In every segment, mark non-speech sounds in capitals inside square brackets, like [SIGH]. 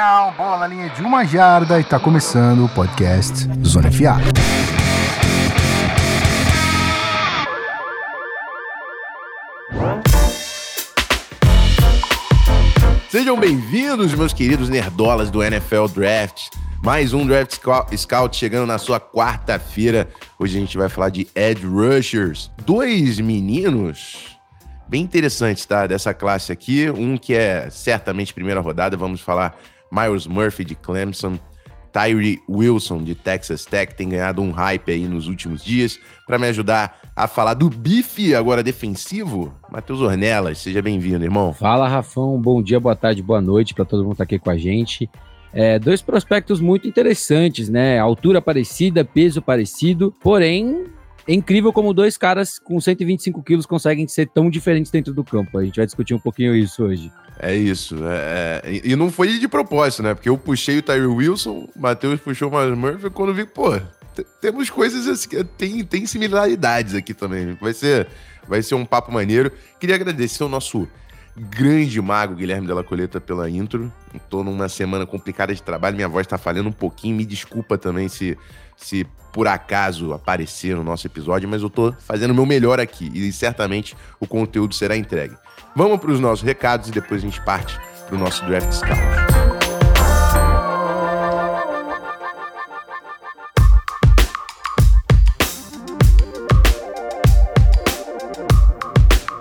Down, bola linha de uma jarda e tá começando o podcast Zona FA. Sejam bem-vindos, meus queridos nerdolas do NFL Draft. Mais um Draft Scout chegando na sua quarta-feira. Hoje a gente vai falar de Edge Rushers. Dois meninos bem interessantes, tá? Dessa classe aqui. Um que é certamente primeira rodada. Vamos falar Miles Murphy de Clemson. Tyree Wilson de Texas Tech tem ganhado um hype aí nos últimos dias. Para me ajudar a falar do bife agora defensivo, Matheus Ornelas, seja bem-vindo, irmão. Fala, Rafão. Bom dia, boa tarde, boa noite para todo mundo que tá aqui com a gente. É, dois prospectos muito interessantes, né? Altura parecida, peso parecido, porém é incrível como dois caras com 125 quilos conseguem ser tão diferentes dentro do campo. A gente vai discutir um pouquinho isso hoje. É isso. É, é, e não foi de propósito, né? Porque eu puxei o Tyree Wilson, o Matheus puxou o Miles Murphy, quando vi, pô, temos coisas assim, tem, tem similaridades aqui também. Vai ser, vai ser um papo maneiro. Queria agradecer o nosso grande mago Guilherme Della Coleta pela intro. Estou numa semana complicada de trabalho, minha voz está falhando um pouquinho. Me desculpa também se, se por acaso aparecer no nosso episódio, mas eu estou fazendo o meu melhor aqui e certamente o conteúdo será entregue. Vamos para os nossos recados e depois a gente parte para o nosso Draft Scout.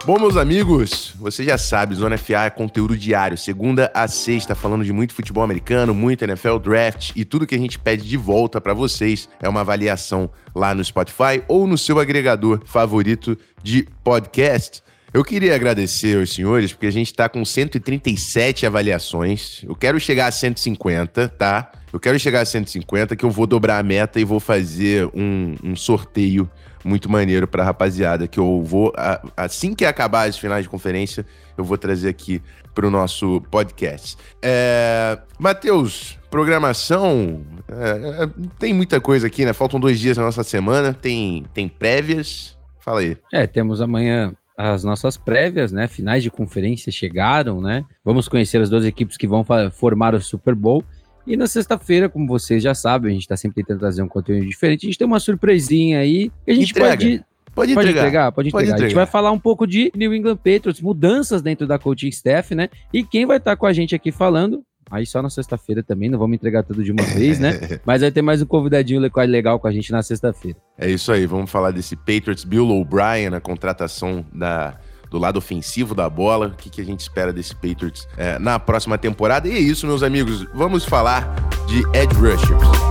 Bom, meus amigos, você já sabe, Zona FA é conteúdo diário, segunda a sexta, falando de muito futebol americano, muito NFL Draft e tudo que a gente pede de volta para vocês é uma avaliação lá no Spotify ou no seu agregador favorito de podcast. Eu queria agradecer aos senhores, porque a gente está com 137 avaliações. Eu quero chegar a 150, tá? Eu quero chegar a 150, que eu vou dobrar a meta e vou fazer um, um sorteio muito maneiro pra rapaziada, que eu vou, assim que acabar as finais de conferência, eu vou trazer aqui pro nosso podcast. É, Matheus, programação, é, é, tem muita coisa aqui, né? Faltam dois dias na nossa semana, tem, tem prévias, fala aí. É, temos amanhã as nossas prévias, né? Finais de conferência chegaram, né? Vamos conhecer as duas equipes que vão formar o Super Bowl. E na sexta-feira, como vocês já sabem, a gente está sempre tentando trazer um conteúdo diferente. A gente tem uma surpresinha aí. A gente Entrega. pode. Pode entregar. Pode entregar, pode entregar. Pode A gente entregar. vai falar um pouco de New England Patriots, mudanças dentro da coaching staff, né? E quem vai estar com a gente aqui falando, aí só na sexta-feira também, não vamos entregar tudo de uma vez, né? [LAUGHS] Mas vai ter mais um convidadinho legal com a gente na sexta-feira. É isso aí, vamos falar desse Patriots Bill O'Brien, a contratação da, do lado ofensivo da bola. O que, que a gente espera desse Patriots é, na próxima temporada? E é isso, meus amigos. Vamos falar de Edge Rushers.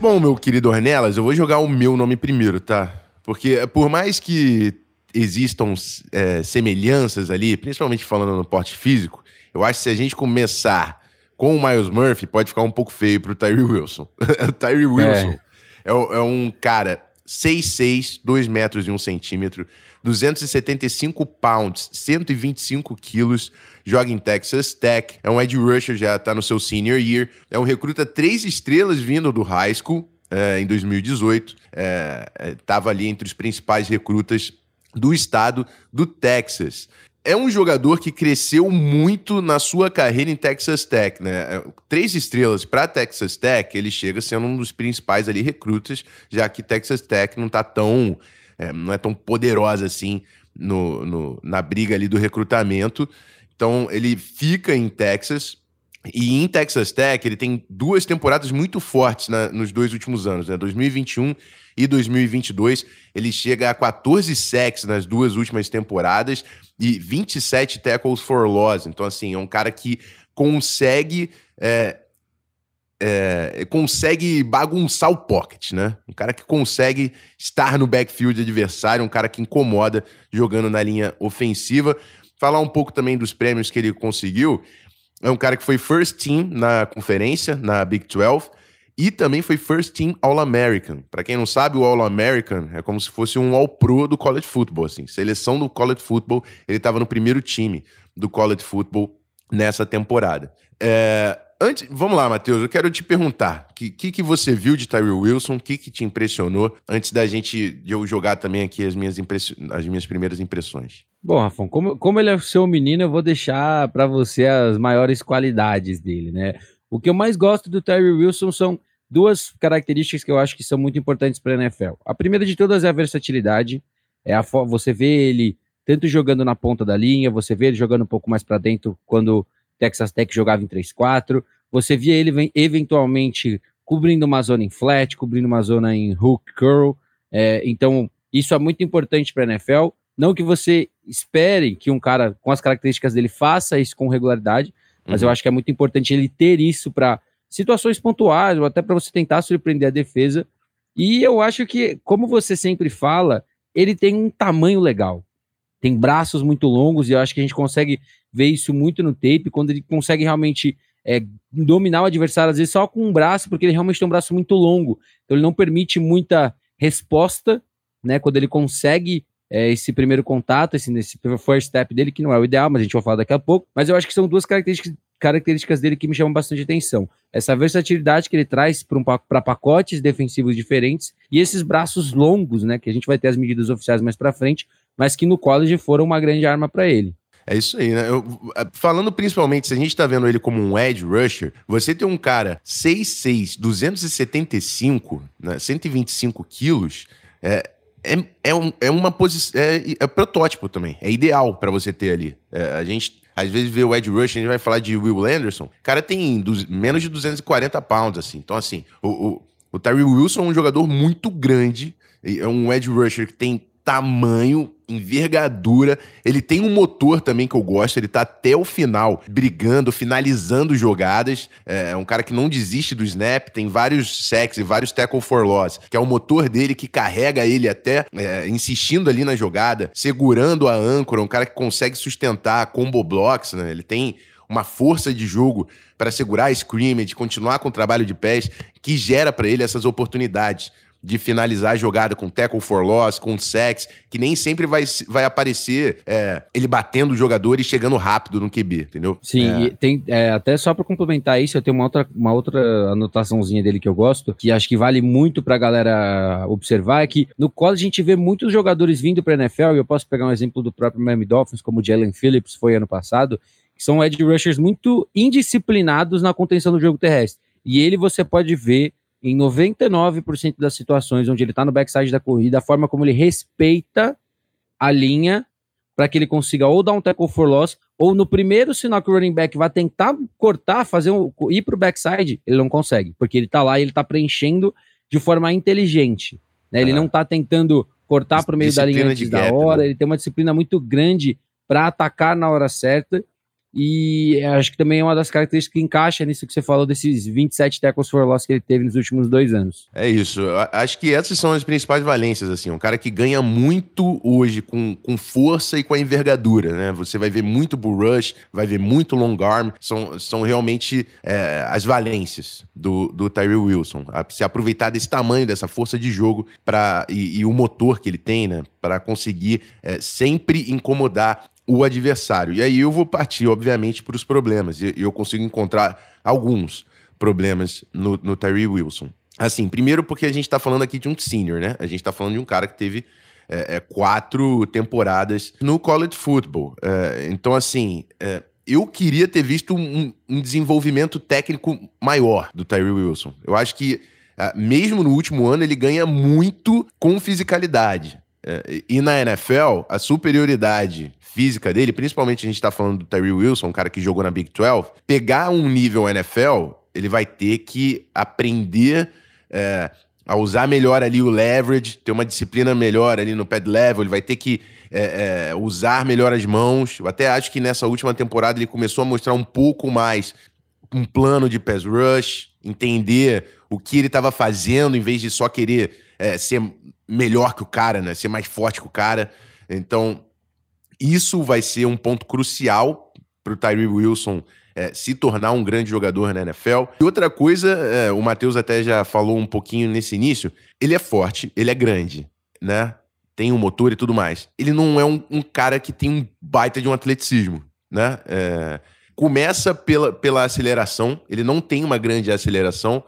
Bom, meu querido Ornelas, eu vou jogar o meu nome primeiro, tá? Porque por mais que existam é, semelhanças ali, principalmente falando no porte físico, eu acho que se a gente começar com o Miles Murphy, pode ficar um pouco feio pro Tyree Wilson. o [LAUGHS] Tyree Wilson é. É, é um cara 6'6", 2 metros e 1 centímetro, 275 pounds, 125 quilos, joga em Texas Tech, é um edge rusher, já tá no seu senior year, é um recruta três estrelas vindo do high school, é, em 2018, é, é, tava ali entre os principais recrutas do estado do Texas. É um jogador que cresceu muito na sua carreira em Texas Tech, né? Três estrelas para Texas Tech, ele chega sendo um dos principais ali recrutas, já que Texas Tech não tá tão, é, não é tão poderosa assim no, no, na briga ali do recrutamento. Então ele fica em Texas e em Texas Tech ele tem duas temporadas muito fortes na, nos dois últimos anos, né? 2021 e 2022. Ele chega a 14 sacks nas duas últimas temporadas e 27 tackles for loss. Então, assim, é um cara que consegue. É, é, consegue bagunçar o pocket, né? Um cara que consegue estar no backfield adversário, um cara que incomoda jogando na linha ofensiva. Falar um pouco também dos prêmios que ele conseguiu. É um cara que foi first team na conferência, na Big 12, e também foi First Team All-American. Para quem não sabe, o All-American é como se fosse um All-Pro do college football, assim. Seleção do college football, ele estava no primeiro time do college football nessa temporada. É, antes, vamos lá, Matheus, eu quero te perguntar, o que, que, que, você viu de Tyree Wilson, o que, que te impressionou, antes da gente, eu jogar também aqui as minhas, impress... as minhas primeiras impressões? Bom, Rafão, como, como ele é seu menino, eu vou deixar para você as maiores qualidades dele, né? O que eu mais gosto do Terry Wilson são duas características que eu acho que são muito importantes para a NFL. A primeira de todas é a versatilidade. É a você vê ele tanto jogando na ponta da linha, você vê ele jogando um pouco mais para dentro quando Texas Tech jogava em 3-4. Você via ele eventualmente cobrindo uma zona em flat, cobrindo uma zona em hook curl. É, então, isso é muito importante para a NFL. Não que você espere que um cara com as características dele faça isso com regularidade, mas uhum. eu acho que é muito importante ele ter isso para situações pontuais, ou até para você tentar surpreender a defesa. E eu acho que, como você sempre fala, ele tem um tamanho legal. Tem braços muito longos, e eu acho que a gente consegue ver isso muito no tape, quando ele consegue realmente é, dominar o adversário, às vezes só com um braço, porque ele realmente tem um braço muito longo. Então ele não permite muita resposta, né? Quando ele consegue é, esse primeiro contato, esse, esse first step dele, que não é o ideal, mas a gente vai falar daqui a pouco. Mas eu acho que são duas características, características dele que me chamam bastante atenção. Essa versatilidade que ele traz para pacotes defensivos diferentes e esses braços longos, né? Que a gente vai ter as medidas oficiais mais para frente, mas que no college foram uma grande arma para ele. É isso aí, né? Eu, falando principalmente, se a gente tá vendo ele como um edge rusher, você tem um cara 6'6", 275, né, 125 quilos, é, é, é, um, é uma posição. É, é, protótipo também. É ideal para você ter ali. É, a gente às vezes vê o Ed Rush, a gente vai falar de Will Anderson. O cara tem menos de 240 pounds, assim. Então, assim, o, o, o Tyree Wilson é um jogador muito grande. É um Ed Rusher que tem tamanho, envergadura. Ele tem um motor também que eu gosto. Ele tá até o final brigando, finalizando jogadas. É um cara que não desiste do snap. Tem vários sacks e vários tackle for loss, que é o motor dele que carrega ele até é, insistindo ali na jogada, segurando a âncora. Um cara que consegue sustentar combo blocks, né? Ele tem uma força de jogo para segurar a scrimmage, continuar com o trabalho de pés, que gera para ele essas oportunidades de finalizar a jogada com tackle for loss, com sex, que nem sempre vai, vai aparecer é, ele batendo o jogador e chegando rápido no QB, entendeu? Sim, é. tem é, até só para complementar isso, eu tenho uma outra, uma outra anotaçãozinha dele que eu gosto, que acho que vale muito pra galera observar, é que no college a gente vê muitos jogadores vindo pra NFL, e eu posso pegar um exemplo do próprio Miami Dolphins, como o Jalen Phillips foi ano passado, que são edge rushers muito indisciplinados na contenção do jogo terrestre. E ele você pode ver em 99% das situações onde ele está no backside da corrida, a forma como ele respeita a linha para que ele consiga ou dar um tackle for loss, ou no primeiro sinal que o running back vai tentar cortar, fazer um, ir para o backside, ele não consegue, porque ele está lá e ele está preenchendo de forma inteligente. Né? Ele não está tentando cortar para o meio da linha antes da hora, né? ele tem uma disciplina muito grande para atacar na hora certa e acho que também é uma das características que encaixa nisso que você falou desses 27 tackles for loss que ele teve nos últimos dois anos. É isso. Acho que essas são as principais valências, assim. Um cara que ganha muito hoje com, com força e com a envergadura, né? Você vai ver muito bull rush, vai ver muito long arm. São, são realmente é, as valências do, do Tyree Wilson. A, se aproveitar desse tamanho, dessa força de jogo pra, e, e o motor que ele tem, né? Para conseguir é, sempre incomodar o adversário. E aí eu vou partir, obviamente, para os problemas. E eu consigo encontrar alguns problemas no, no Tyree Wilson. Assim, primeiro porque a gente está falando aqui de um senior, né? A gente está falando de um cara que teve é, é, quatro temporadas no college football. É, então, assim, é, eu queria ter visto um, um, desenvolvimento técnico maior do Tyree Wilson. Eu acho que, é, mesmo no último ano, ele ganha muito com fisicalidade. É, e na NFL, a superioridade física dele, principalmente a gente tá falando do Terry Wilson, um cara que jogou na Big 12, pegar um nível NFL, ele vai ter que aprender é, a usar melhor ali o leverage, ter uma disciplina melhor ali no pad level, ele vai ter que é, é, usar melhor as mãos. Eu até acho que nessa última temporada ele começou a mostrar um pouco mais um plano de pass rush, entender o que ele estava fazendo, em vez de só querer é, ser melhor que o cara, né? Ser mais forte que o cara. Então, isso vai ser um ponto crucial para o Tyree Wilson é, se tornar um grande jogador na NFL. E outra coisa, é, o Matheus até já falou um pouquinho nesse início, ele é forte, ele é grande, né? Tem um motor e tudo mais. Ele não é um, um cara que tem um baita de um atleticismo, né? É, começa pela, pela aceleração, ele não tem uma grande aceleração.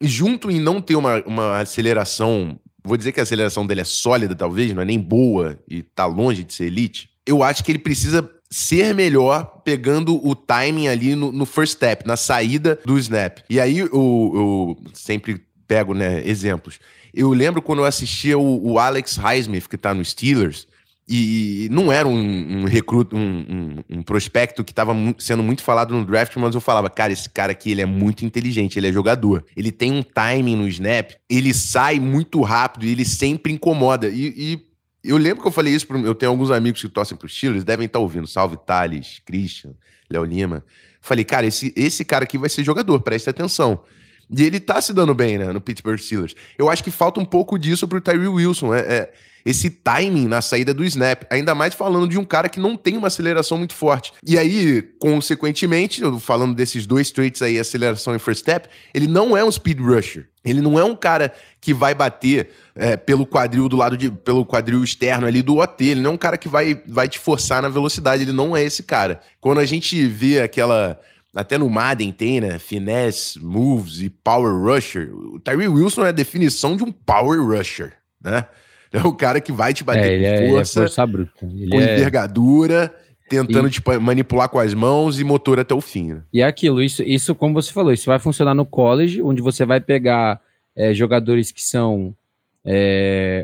Junto em não ter uma, uma aceleração, vou dizer que a aceleração dele é sólida, talvez, não é nem boa e tá longe de ser elite eu acho que ele precisa ser melhor pegando o timing ali no, no first step, na saída do snap. E aí eu, eu sempre pego né, exemplos. Eu lembro quando eu assistia o, o Alex Highsmith, que tá no Steelers, e não era um, um recruto, um, um, um, prospecto que estava sendo muito falado no draft, mas eu falava, cara, esse cara aqui ele é muito inteligente, ele é jogador. Ele tem um timing no snap, ele sai muito rápido ele sempre incomoda. E, e eu lembro que eu falei isso, pro, eu tenho alguns amigos que torcem pro Steelers, devem estar tá ouvindo, salve Thales, Christian, Léo Lima. Falei, cara, esse, esse cara aqui vai ser jogador, preste atenção. E ele tá se dando bem, né, no Pittsburgh Steelers. Eu acho que falta um pouco disso pro Tyree Wilson, é, é esse timing na saída do snap, ainda mais falando de um cara que não tem uma aceleração muito forte. E aí, consequentemente, falando desses dois traits aí, aceleração e first step, ele não é um speed rusher. Ele não é um cara que vai bater é, pelo quadril do lado de. pelo quadril externo ali do OT. Ele não é um cara que vai, vai te forçar na velocidade. Ele não é esse cara. Quando a gente vê aquela. Até no Madden tem, né? Finesse, moves e power rusher. O Tyree Wilson é a definição de um power rusher, né? É o cara que vai te bater é, com força, é, é força bruta. Ele com é... envergadura, tentando e... te manipular com as mãos e motor até o fim. Né? E é aquilo, isso, isso, como você falou, isso vai funcionar no college, onde você vai pegar é, jogadores que são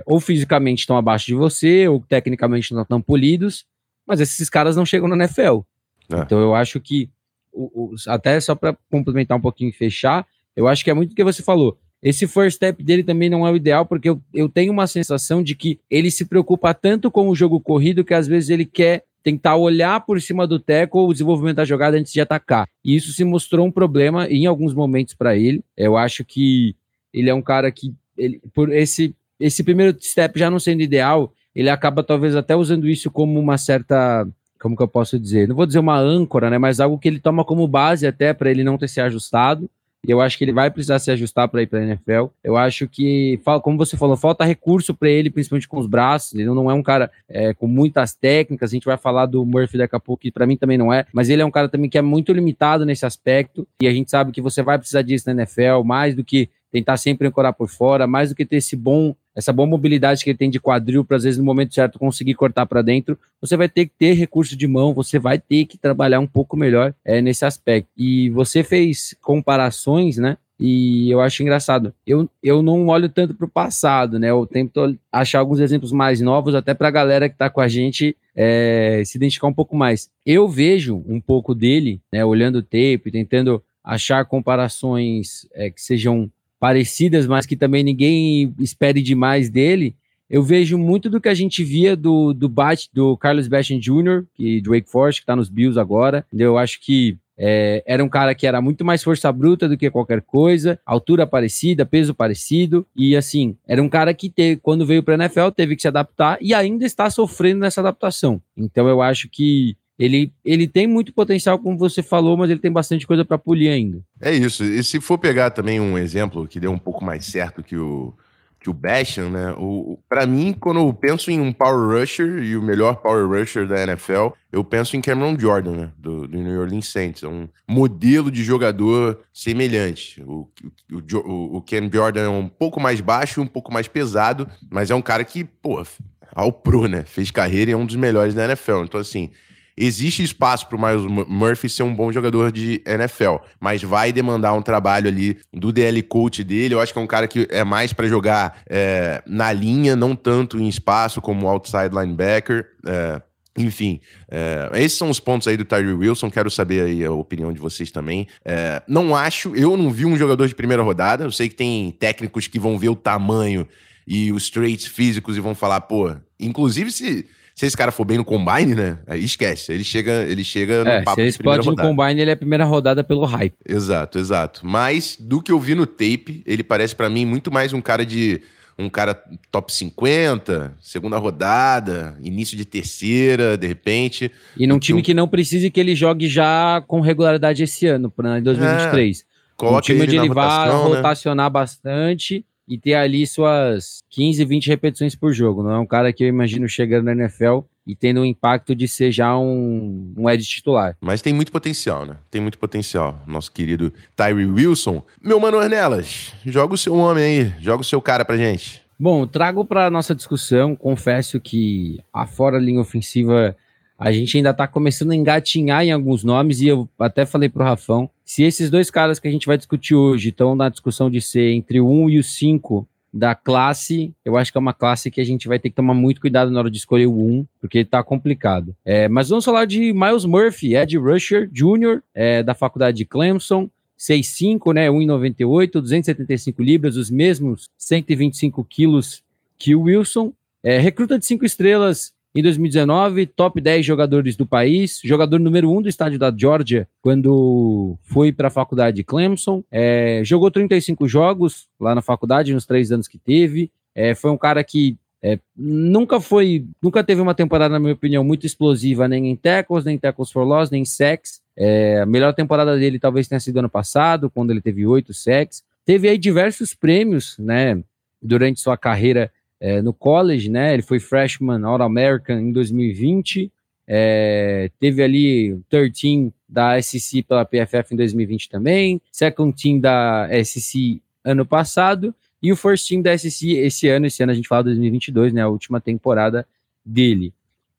ou fisicamente estão abaixo de você, ou tecnicamente não estão polidos, mas esses caras não chegam na NFL. Então eu acho que, o, o, até só para complementar um pouquinho e fechar, eu acho que é muito o que você falou. Esse first step dele também não é o ideal, porque eu, eu tenho uma sensação de que ele se preocupa tanto com o jogo corrido que às vezes ele quer tentar olhar por cima do teco o desenvolvimento da jogada antes de atacar. E isso se mostrou um problema em alguns momentos para ele. Eu acho que ele é um cara que, ele, por esse, esse primeiro step já não sendo ideal, ele acaba talvez até usando isso como uma certa. Como que eu posso dizer? Não vou dizer uma âncora, né? Mas algo que ele toma como base até para ele não ter se ajustado. E eu acho que ele vai precisar se ajustar para ir para a NFL. Eu acho que, como você falou, falta recurso para ele, principalmente com os braços. Ele não é um cara é, com muitas técnicas. A gente vai falar do Murphy daqui a pouco, que para mim também não é. Mas ele é um cara também que é muito limitado nesse aspecto. E a gente sabe que você vai precisar disso na NFL, mais do que tentar sempre ancorar por fora, mais do que ter esse bom, essa boa mobilidade que ele tem de quadril para às vezes no momento certo conseguir cortar para dentro, você vai ter que ter recurso de mão, você vai ter que trabalhar um pouco melhor é, nesse aspecto. E você fez comparações, né? E eu acho engraçado. Eu, eu não olho tanto para o passado, né? Eu tento achar alguns exemplos mais novos, até para a galera que está com a gente é, se identificar um pouco mais. Eu vejo um pouco dele, né? Olhando o tape, tentando achar comparações é, que sejam parecidas, mas que também ninguém espere demais dele. Eu vejo muito do que a gente via do, do Bat, do Carlos Basham Jr., que, do Wake Forest, que está nos Bills agora. Eu acho que é, era um cara que era muito mais força bruta do que qualquer coisa, altura parecida, peso parecido, e assim, era um cara que teve, quando veio para a NFL teve que se adaptar e ainda está sofrendo nessa adaptação. Então eu acho que ele, ele tem muito potencial, como você falou, mas ele tem bastante coisa para polir ainda. É isso. E se for pegar também um exemplo que deu um pouco mais certo que o, que o Basham, né? O, para mim, quando eu penso em um power rusher e o melhor power rusher da NFL, eu penso em Cameron Jordan, né? Do, do New Orleans Saints. É um modelo de jogador semelhante. O, o, o Ken Jordan é um pouco mais baixo, um pouco mais pesado, mas é um cara que, pô, ao pro, né? Fez carreira e é um dos melhores da NFL. Então, assim, existe espaço para o Miles Murphy ser um bom jogador de NFL, mas vai demandar um trabalho ali do DL coach dele. Eu acho que é um cara que é mais para jogar é, na linha, não tanto em espaço como outside linebacker. É, enfim, é, esses são os pontos aí do Tyree Wilson. Quero saber aí a opinião de vocês também. É, não acho, eu não vi um jogador de primeira rodada. Eu sei que tem técnicos que vão ver o tamanho e os traits físicos e vão falar, pô, inclusive se se esse cara for bem no combine, né? Aí esquece. Ele chega, ele chega no é, papo se ele explode no combine, ele é a primeira rodada pelo hype. Exato, exato. Mas do que eu vi no tape, ele parece para mim muito mais um cara de um cara top 50, segunda rodada, início de terceira, de repente. E num time um... que não precise que ele jogue já com regularidade esse ano, para 2023. É, um time onde ele vai né? rotacionar bastante e ter ali suas 15, 20 repetições por jogo. Não é um cara que eu imagino chegando na NFL e tendo o impacto de ser já um, um Ed titular. Mas tem muito potencial, né? Tem muito potencial. Nosso querido Tyree Wilson. Meu mano Ornelas, joga o seu homem aí, joga o seu cara pra gente. Bom, trago para nossa discussão, confesso que a fora linha ofensiva a gente ainda está começando a engatinhar em alguns nomes, e eu até falei para o Rafão, se esses dois caras que a gente vai discutir hoje estão na discussão de ser entre o 1 e o 5 da classe, eu acho que é uma classe que a gente vai ter que tomar muito cuidado na hora de escolher o 1, porque está complicado. É, mas vamos falar de Miles Murphy, Ed Rusher Jr., é, da faculdade de Clemson, 6'5", né, 1,98, 275 libras, os mesmos 125 quilos que o Wilson. É, recruta de cinco estrelas em 2019, top 10 jogadores do país, jogador número 1 do estádio da Georgia, quando foi para a faculdade de Clemson. É, jogou 35 jogos lá na faculdade, nos três anos que teve. É, foi um cara que é, nunca foi, nunca teve uma temporada, na minha opinião, muito explosiva, nem em tackles, nem em tackles for loss, nem em sacks. É, a melhor temporada dele talvez tenha sido ano passado, quando ele teve oito sacks. Teve aí diversos prêmios, né, durante sua carreira é, no college, né? Ele foi freshman All-American em 2020. É, teve ali 13 da SEC pela PFF em 2020 também, second team da SEC ano passado e o first team da SEC esse ano, esse ano a gente fala 2022, né, a última temporada dele.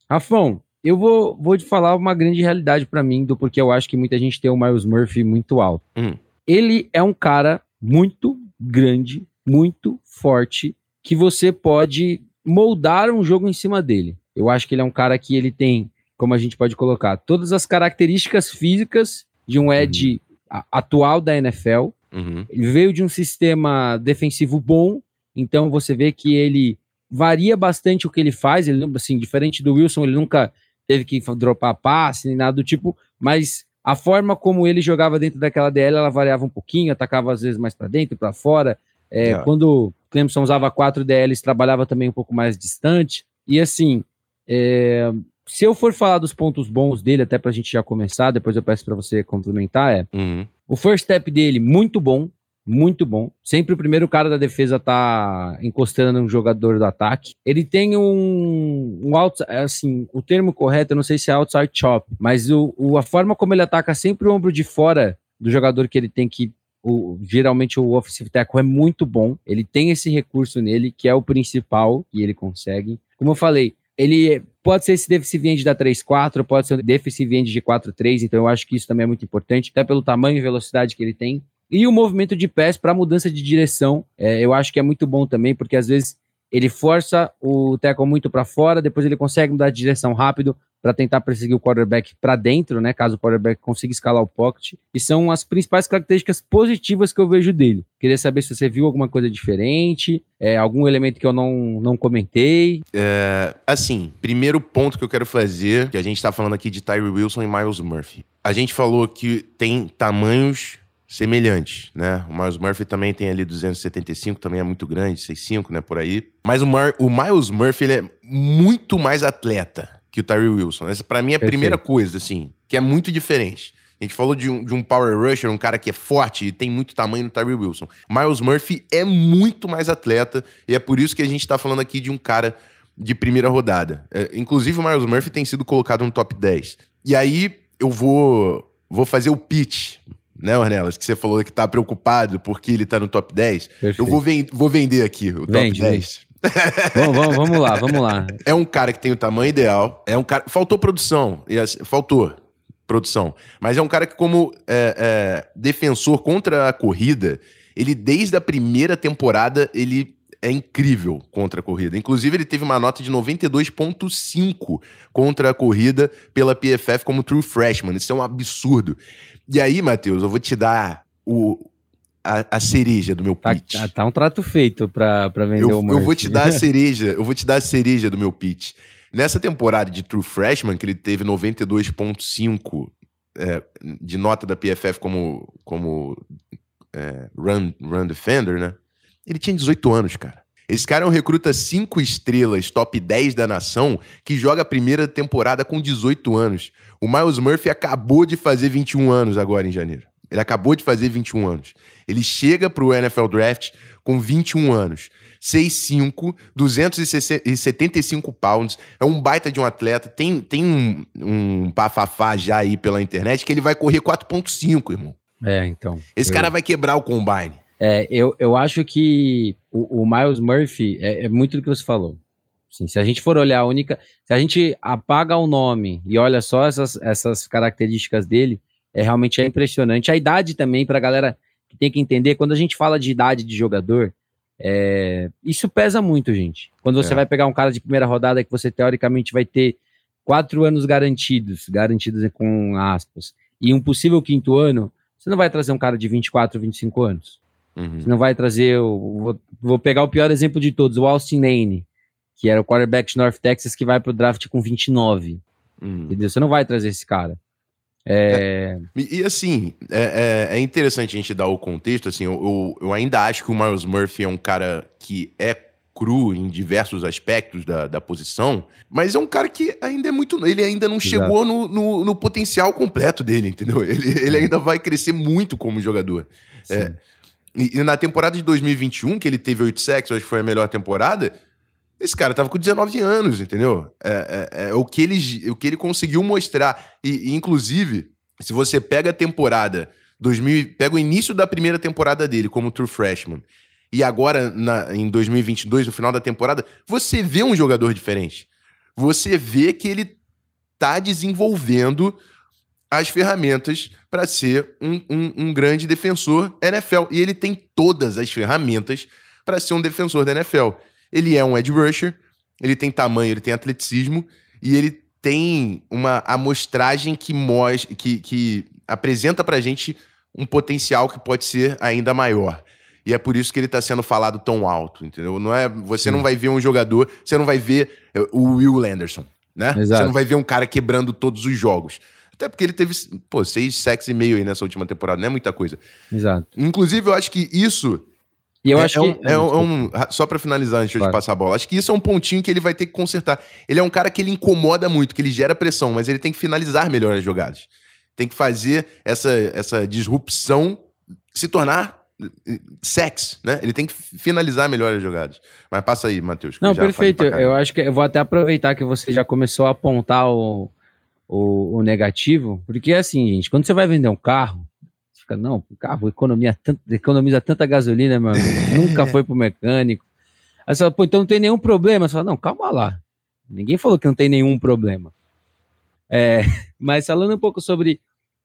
Rafão, eu vou, vou te falar uma grande realidade para mim, do porque eu acho que muita gente tem o Miles Murphy muito alto. Hum. Ele é um cara muito grande, muito forte, que você pode moldar um jogo em cima dele. Eu acho que ele é um cara que ele tem, como a gente pode colocar, todas as características físicas de um edge uhum. atual da NFL. Uhum. Ele veio de um sistema defensivo bom, então você vê que ele varia bastante o que ele faz. Ele, assim, diferente do Wilson, ele nunca teve que dropar passe nem nada do tipo, mas a forma como ele jogava dentro daquela DL, ela variava um pouquinho, atacava às vezes mais para dentro, para fora. É, yeah. Quando Clemson usava quatro DLs, trabalhava também um pouco mais distante. E assim, é, se eu for falar dos pontos bons dele, até para a gente já começar, depois eu peço para você complementar, é uhum. o first step dele, muito bom, muito bom. Sempre o primeiro cara da defesa tá encostando no jogador do ataque. Ele tem um, um out, assim, o termo correto, eu não sei se é outside chop, mas o, o, a forma como ele ataca sempre o ombro de fora do jogador que ele tem que o, geralmente o offensive tackle é muito bom, ele tem esse recurso nele, que é o principal, e ele consegue. Como eu falei, ele pode ser esse defensive end da 3-4, pode ser um defensive end de 4-3, então eu acho que isso também é muito importante, até pelo tamanho e velocidade que ele tem. E o movimento de pés para mudança de direção, é, eu acho que é muito bom também, porque às vezes ele força o tackle muito para fora, depois ele consegue mudar de direção rápido para tentar perseguir o quarterback para dentro, né? Caso o quarterback consiga escalar o pocket. E são as principais características positivas que eu vejo dele. Queria saber se você viu alguma coisa diferente, é, algum elemento que eu não, não comentei. É, assim, primeiro ponto que eu quero fazer, que a gente está falando aqui de Tyree Wilson e Miles Murphy. A gente falou que tem tamanhos semelhantes, né? O Miles Murphy também tem ali 275, também é muito grande, 65, né, por aí. Mas o, Mar o Miles Murphy, ele é muito mais atleta que o Tyree Wilson. Essa para mim é a Perfeito. primeira coisa, assim, que é muito diferente. A gente falou de um, de um power rusher, um cara que é forte e tem muito tamanho no Tyree Wilson. Miles Murphy é muito mais atleta e é por isso que a gente tá falando aqui de um cara de primeira rodada. É, inclusive o Miles Murphy tem sido colocado no top 10. E aí eu vou, vou fazer o pitch, né, Ornelas? Que você falou que tá preocupado porque ele tá no top 10. Perfeito. Eu vou, ven vou vender aqui o top Vende, 10. Vende vamos, vamos, vamos, lá, vamos lá. É um cara que tem o tamanho ideal. É um cara. Faltou produção. Faltou produção. Mas é um cara que, como é, é, defensor contra a corrida, ele, desde a primeira temporada, ele é incrível contra a corrida. Inclusive, ele teve uma nota de 92,5 contra a corrida pela PFF como true freshman. Isso é um absurdo. E aí, Matheus, eu vou te dar o, a, a, cereja do meu tá, pitch. Tá, tá um trato feito para vender eu, o Murphy. Eu vou te dar a [LAUGHS] cereja, eu vou te dar a cereja do meu pitch. Nessa temporada de True Freshman, que ele teve 92.5 é, de nota da PFF como, como é, run, run defender, né? Ele tinha 18 anos, cara. Esse cara é um recruta 5 estrelas, top 10 da nação, que joga a primeira temporada com 18 anos. O Miles Murphy acabou de fazer 21 anos agora em janeiro. Ele acabou de fazer 21 anos. Ele chega para o NFL Draft com 21 anos. 6'5", 275 pounds, é um baita de um atleta, tem, tem um, um bafafá já aí pela internet que ele vai correr 4.5, irmão. É, então. Esse eu... cara vai quebrar o combine. É, eu, eu acho que o, o Miles Murphy é, é, muito do que você falou. Assim, se a gente for olhar a única. Se a gente apaga o nome e olha só essas, essas características dele, é realmente é impressionante. A idade também, para a galera que tem que entender, quando a gente fala de idade de jogador, é, isso pesa muito, gente. Quando você é. vai pegar um cara de primeira rodada que você teoricamente vai ter quatro anos garantidos, garantidos com aspas, e um possível quinto ano, você não vai trazer um cara de 24, 25 anos. Uhum. Você não vai trazer. vou, vou, pegar o pior exemplo de todos, o Austin Lane, que era o quarterback de North Texas que vai para o draft com 29. Uhum. Entendeu? Você não vai trazer esse cara. É... É, e assim, é, é, é, interessante a gente dar o contexto. Assim, eu, eu, ainda acho que o Miles Murphy é um cara que é cru em diversos aspectos da, da posição, mas é um cara que ainda é muito. Ele ainda não Exato. chegou no, no, no, potencial completo dele, entendeu? Ele, ele é. ainda vai crescer muito como jogador. É, e, e, na temporada de 2021, que ele teve oito sacks, acho que foi a melhor temporada. Esse cara tava com 19 anos, entendeu? É, é, é, o, que ele, o que ele conseguiu mostrar. E, e, inclusive, se você pega a temporada 2000, pega o início da primeira temporada dele como true freshman e agora na, em 2022, no final da temporada, você vê um jogador diferente. Você vê que ele tá desenvolvendo as ferramentas para ser um, um, um grande defensor NFL. E ele tem todas as ferramentas para ser um defensor da NFL. Ele é um edge rusher, ele tem tamanho, ele tem atleticismo e ele tem uma amostragem que mostra, que, que apresenta pra gente um potencial que pode ser ainda maior. E é por isso que ele está sendo falado tão alto, entendeu? Não é, você Sim. não vai ver um jogador, você não vai ver eh, o Will Landerson, né? Exato. Você não vai ver um cara quebrando todos os jogos. Até porque ele teve, pô, seis sacks e meio aí nessa última temporada, não é muita coisa. Exato. Inclusive, eu acho que isso e eu é, acho é que. Um, é, um, só para finalizar, antes claro. de passar a bola, acho que isso é um pontinho que ele vai ter que consertar. Ele é um cara que ele incomoda muito, que ele gera pressão, mas ele tem que finalizar melhor as jogadas. Tem que fazer essa, essa disrupção se tornar eh, sex, né? Ele tem que finalizar melhor as jogadas. Mas passa aí, Matheus. Não, perfeito. Eu acho que eu vou até aproveitar que você já começou a apontar o, o, o negativo, porque assim, gente, quando você vai vender um carro, fica, não, o carro economia tanto, economiza tanta gasolina, meu amigo, [LAUGHS] nunca foi pro mecânico. Aí você fala, pô, então não tem nenhum problema. Você fala, não, calma lá. Ninguém falou que não tem nenhum problema. É, [LAUGHS] mas falando um pouco sobre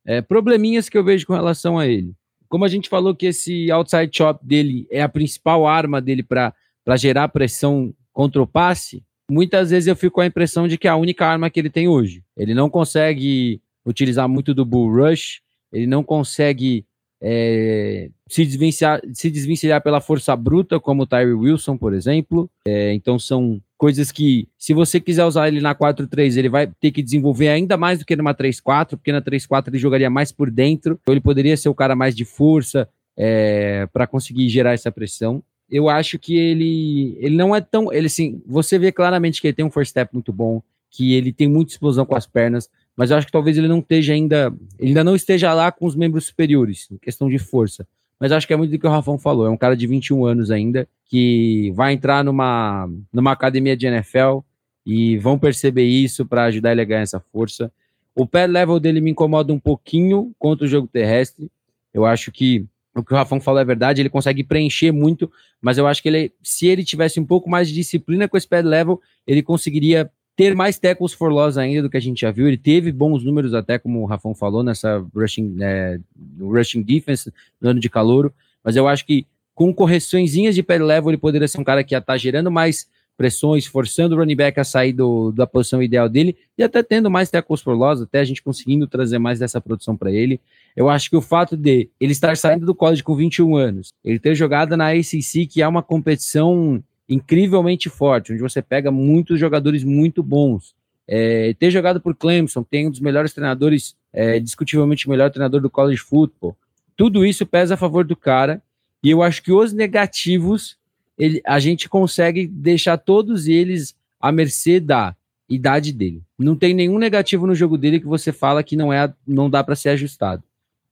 é, probleminhas que eu vejo com relação a ele. Como a gente falou que esse outside chop dele é a principal arma dele para gerar pressão contra o passe, muitas vezes eu fico com a impressão de que é a única arma que ele tem hoje. Ele não consegue utilizar muito do bull rush, ele não consegue é, se, desvencilhar, se desvencilhar pela força bruta, como o Tyree Wilson, por exemplo. É, então são coisas que, se você quiser usar ele na 4-3, ele vai ter que desenvolver ainda mais do que numa 3-4, porque na 3-4 ele jogaria mais por dentro, então ele poderia ser o cara mais de força é, para conseguir gerar essa pressão. Eu acho que ele, ele não é tão. Ele assim, você vê claramente que ele tem um first step muito bom, que ele tem muita explosão com as pernas, mas eu acho que talvez ele não esteja ainda, ele ainda não esteja lá com os membros superiores, em questão de força. Mas acho que é muito do que o Rafão falou, é um cara de 21 anos ainda, que vai entrar numa, numa academia de NFL e vão perceber isso para ajudar ele a ganhar essa força. O pé level dele me incomoda um pouquinho contra o jogo terrestre. Eu acho que o que o Rafão falou é verdade, ele consegue preencher muito, mas eu acho que ele, se ele tivesse um pouco mais de disciplina com esse pad level, ele conseguiria ter mais tackles for loss ainda do que a gente já viu. Ele teve bons números até, como o Rafão falou, nessa rushing, é, rushing defense no ano de calouro, mas eu acho que com correçõezinhas de pad level ele poderia ser um cara que ia estar tá gerando mais pressões, forçando o running back a sair do, da posição ideal dele e até tendo mais tackles for loss, até a gente conseguindo trazer mais dessa produção para ele. Eu acho que o fato de ele estar saindo do college com 21 anos, ele ter jogado na ACC, que é uma competição incrivelmente forte, onde você pega muitos jogadores muito bons. É, ter jogado por Clemson, tem um dos melhores treinadores, é, discutivelmente o melhor treinador do college football. Tudo isso pesa a favor do cara. E eu acho que os negativos, ele, a gente consegue deixar todos eles à mercê da idade dele. Não tem nenhum negativo no jogo dele que você fala que não é, não dá para ser ajustado.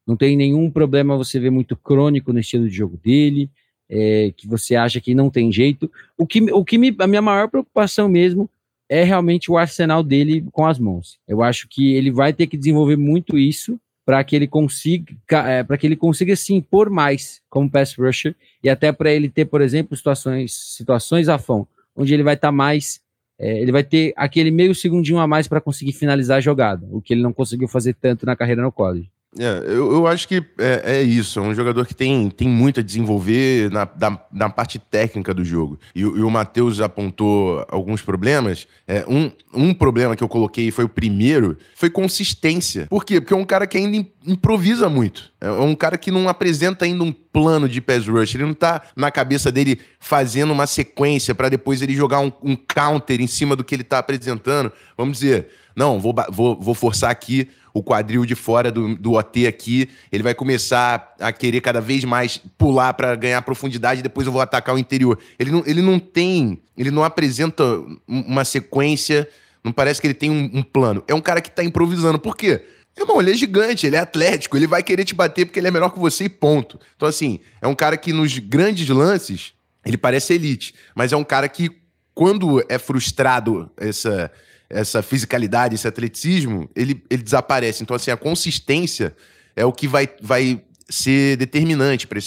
Não tem nenhum problema você ver muito crônico no estilo de jogo dele é, que você acha que não tem jeito. O que, o que me, a minha maior preocupação mesmo é realmente o arsenal dele com as mãos. Eu acho que ele vai ter que desenvolver muito isso para que ele consiga é, para que ele consiga se impor mais como pass rusher e até para ele ter, por exemplo, situações situações a fão, onde ele vai estar tá mais é, ele vai ter aquele meio segundinho a mais para conseguir finalizar a jogada, o que ele não conseguiu fazer tanto na carreira no college. É, eu, eu, acho que é, é, isso. É um jogador que tem, tem muito a desenvolver na, da, na parte técnica do jogo. E, e o Matheus apontou alguns problemas. É, um, um problema que eu coloquei foi o primeiro, foi consistência. Por quê? Porque é um cara que ainda improvisa muito. É um cara que não apresenta ainda um plano de pass rush. Ele não tá na cabeça dele fazendo uma sequência para depois ele jogar um, um counter em cima do que ele tá apresentando. Vamos dizer, não, vou, vou, vou forçar aqui o quadril de fora do, do OT aqui, ele vai começar a querer cada vez mais pular para ganhar profundidade e depois eu vou atacar o interior. Ele não, ele não tem, ele não apresenta uma sequência, não parece que ele tem um, um plano. É um cara que tá improvisando. Por quê? Irmão, ele é gigante, ele é atlético, ele vai querer te bater porque ele é melhor que você e ponto. Então, assim, é um cara que nos grandes lances, ele parece elite, mas é um cara que, quando é frustrado essa, essa fisicalidade, esse atleticismo, ele, ele desaparece. Então, assim, a consistência é o que vai, vai ser determinante para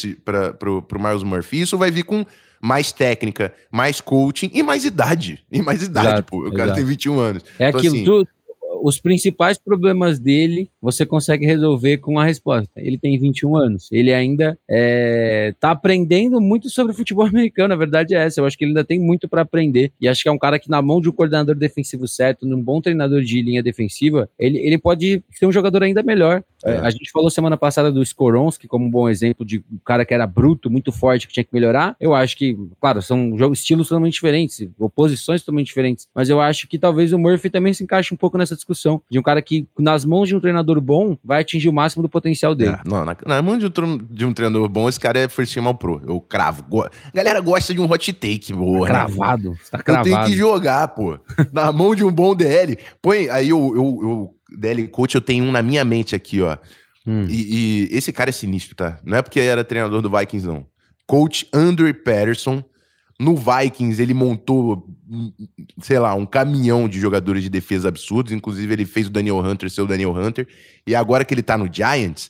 o Miles Murphy. Isso vai vir com mais técnica, mais coaching e mais idade. E mais idade, exato, pô. O cara exato. tem 21 anos. É então, aquilo, assim, tu, os principais problemas dele você consegue resolver com a resposta. Ele tem 21 anos. Ele ainda está é, aprendendo muito sobre futebol [LAUGHS] americano. A verdade é essa. Eu acho que ele ainda tem muito para aprender. E acho que é um cara que, na mão de um coordenador defensivo certo, num bom treinador de linha defensiva, ele, ele pode ser um jogador ainda melhor. É. A gente falou semana passada do Skoronski como um bom exemplo de um cara que era bruto, muito forte, que tinha que melhorar. Eu acho que, claro, são jogos, estilos totalmente diferentes, oposições totalmente diferentes. Mas eu acho que talvez o Murphy também se encaixe um pouco nessa discussão de um cara que, nas mãos de um treinador bom, vai atingir o máximo do potencial dele. É, não, na, na mão de um, de um, treinador bom, esse cara é first team all pro. Eu cravo. Go... Galera gosta de um hot take, boa. Tá cravado. Tá cravado. Eu tenho que jogar, pô. na mão de um bom DL. Põe, aí eu, eu, eu DL Coach, eu tenho um na minha mente aqui, ó. Hum. E, e, esse cara é sinistro, tá? Não é porque era treinador do Vikings, não. Coach Andrew Patterson. No Vikings, ele montou, sei lá, um caminhão de jogadores de defesa absurdos. Inclusive, ele fez o Daniel Hunter ser o Daniel Hunter. E agora que ele tá no Giants,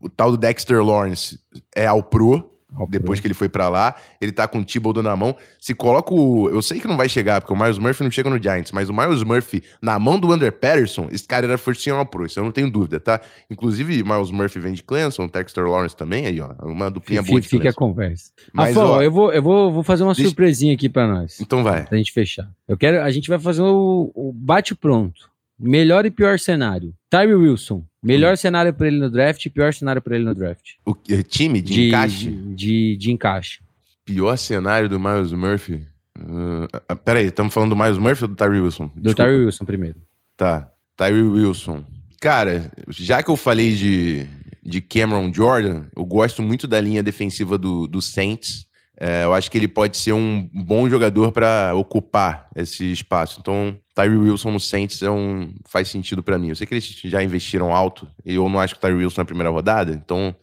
o tal do Dexter Lawrence é ao pro depois que ele foi para lá, ele tá com o Thibodeau na mão. Se coloca o. Eu sei que não vai chegar, porque o Miles Murphy não chega no Giants, mas o Miles Murphy na mão do Under Patterson, esse cara era first team pro, isso eu não tenho dúvida, tá? Inclusive, Miles Murphy vem de Clemson, Dexter Lawrence também, aí, ó. Uma duplinha boa de Fica a conversa. Mas, ó, eu, vou, eu vou, vou fazer uma deixa... surpresinha aqui para nós. Então vai. Pra gente fechar. Eu quero. A gente vai fazer o, o bate-pronto. Melhor e pior cenário. Tyree Wilson. Melhor hum. cenário para ele no draft e pior cenário para ele no draft. O time de, de encaixe? De, de, de, encaixe. Pior cenário do Miles Murphy? Uh, peraí, estamos falando do Miles Murphy ou do Tyree Wilson? Desculpa. Do Tyree Wilson primeiro. Tá, Tyree Wilson. Cara, já que eu falei de, de Cameron Jordan, eu gosto muito da linha defensiva do, do Saints. É, eu acho que ele pode ser um bom jogador para ocupar esse espaço. Então, Tyree Wilson no Saints é um, faz sentido para mim. Eu sei que eles já investiram alto e eu não acho que o Tyree Wilson na primeira rodada. Então,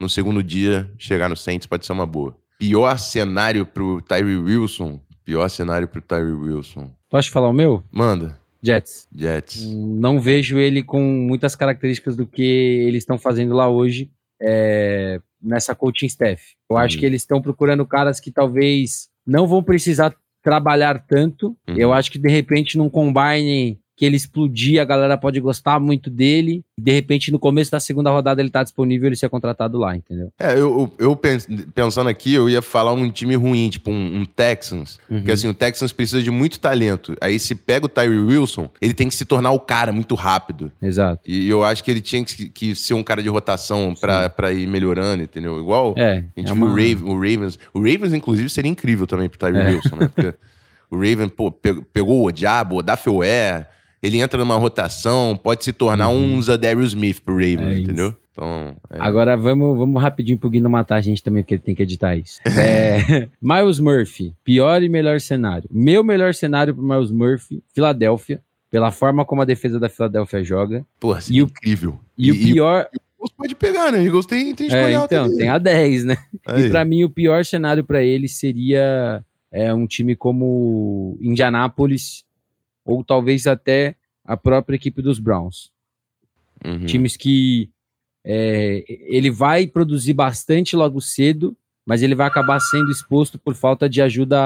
no segundo dia, chegar no Saints pode ser uma boa. Pior cenário pro Tyree Wilson. Pior cenário pro Tyree Wilson. Posso falar o meu? Manda. Jets. Jets. Não vejo ele com muitas características do que eles estão fazendo lá hoje. É, nessa coaching staff. Eu acho uhum. que eles estão procurando caras que talvez não vão precisar trabalhar tanto. Uhum. Eu acho que de repente num combine que ele explodir, a galera pode gostar muito dele. De repente, no começo da segunda rodada, ele tá disponível ele ser contratado lá, entendeu? É, eu, eu pensando aqui, eu ia falar um time ruim, tipo um, um Texans. Uhum. Porque assim, o Texans precisa de muito talento. Aí se pega o Tyree Wilson, ele tem que se tornar o cara muito rápido. Exato. E eu acho que ele tinha que, que ser um cara de rotação para ir melhorando, entendeu? Igual é, a gente é uma... viu o, Ravens. O Ravens, inclusive, seria incrível também pro Tyree é. Wilson, né? Porque o Raven, pô, pegou o Diabo, o Dafeuer ele entra numa rotação, pode se tornar uhum. um Zadarius Smith pro Ravens, é entendeu? Então, é... Agora vamos, vamos rapidinho pro Guino matar a gente também, porque ele tem que editar isso. [LAUGHS] É, [LAUGHS] Miles Murphy, pior e melhor cenário. Meu melhor cenário pro Miles Murphy, Filadélfia, pela forma como a defesa da Filadélfia joga. Pô, e o, incrível. E, e o pior. E, pode pegar, né? Eagles tem, tem é, Então, tem a 10, né? Aí. E para mim, o pior cenário para ele seria é, um time como Indianápolis ou talvez até a própria equipe dos Browns. Uhum. Times que é, ele vai produzir bastante logo cedo mas ele vai acabar sendo exposto por falta de ajuda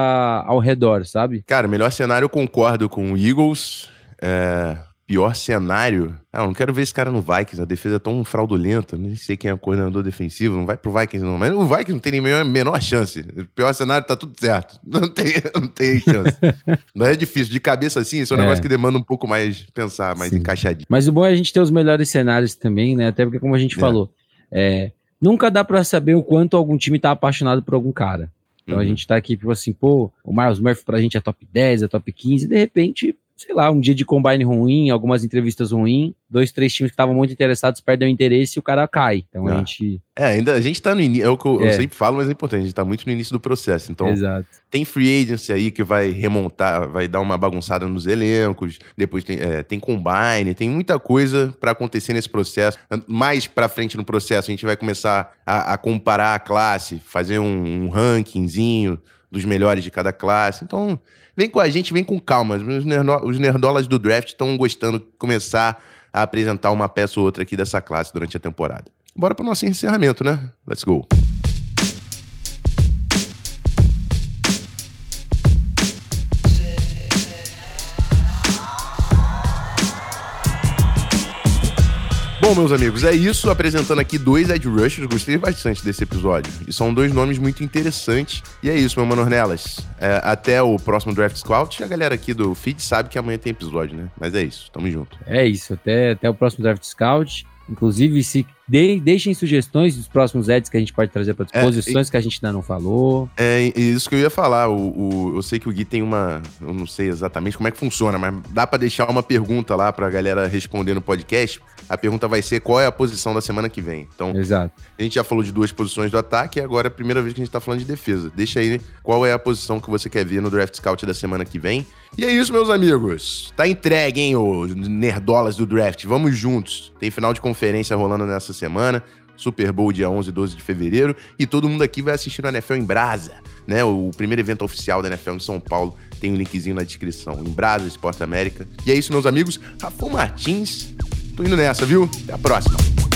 ao redor, sabe? Cara, melhor cenário eu concordo com o Eagles. É, pior cenário. Ah, eu não quero ver esse cara no Vikings. A defesa é tão fraudulenta. Nem sei quem é o coordenador defensivo. Não vai pro Vikings, não. Mas o Vikings não tem nem a menor chance. O pior cenário tá tudo certo. [LAUGHS] Não tem, não tem chance. [LAUGHS] não é difícil. De cabeça assim, isso é um é. negócio que demanda um pouco mais pensar, mais Sim. encaixadinho. Mas o bom é a gente ter os melhores cenários também, né? Até porque, como a gente é. falou, é, nunca dá para saber o quanto algum time tá apaixonado por algum cara. Então uhum. a gente tá aqui, tipo assim, pô, o Miles Murphy pra gente é top 10, é top 15, e de repente sei lá, um dia de combine ruim, algumas entrevistas ruins, dois, três times que estavam muito interessados perdem o interesse e o cara cai. Então a ah. gente. É, ainda a gente tá no início, é o que eu, é. eu, sempre falo, mas é importante, a gente tá muito no início do processo. Então, Exato. tem free agency aí que vai remontar, vai dar uma bagunçada nos elencos, depois tem, é, tem combine, tem muita coisa para acontecer nesse processo. Mais para frente no processo, a gente vai começar a, a comparar a classe, fazer um, um rankingzinho dos melhores de cada classe. Então, vem com a gente, vem com calma. Os, nerdo, os nerdolas do draft estão gostando de começar a apresentar uma peça ou outra aqui dessa classe durante a temporada. Bora para o nosso encerramento, né? Let's go. Bom, meus amigos, é isso. Apresentando aqui dois Ed Rushers. Gostei bastante desse episódio. E são dois nomes muito interessantes. E é isso, meu mano Ornelas. É, até o próximo Draft Scout. A galera aqui do feed sabe que amanhã tem episódio, né? Mas é isso. Tamo junto. É isso. Até, até o próximo Draft Scout. Inclusive, se de, deixem sugestões dos próximos ads que a gente pode trazer para disposições é, e, que a gente ainda não falou. É isso que eu ia falar. O, o, eu sei que o Gui tem uma. Eu não sei exatamente como é que funciona, mas dá para deixar uma pergunta lá para a galera responder no podcast. A pergunta vai ser qual é a posição da semana que vem. Então, Exato. a gente já falou de duas posições do ataque e agora é a primeira vez que a gente está falando de defesa. Deixa aí qual é a posição que você quer ver no Draft Scout da semana que vem. E é isso, meus amigos. Tá entregue, hein, os nerdolas do draft. Vamos juntos. Tem final de conferência rolando nessa semana. Super Bowl dia 11 e 12 de fevereiro. E todo mundo aqui vai assistir o NFL em Brasa, né? O primeiro evento oficial da NFL em São Paulo. Tem um linkzinho na descrição. Em Brasa, Esporte América. E é isso, meus amigos. Rafael Martins. Tô indo nessa, viu? Até a próxima.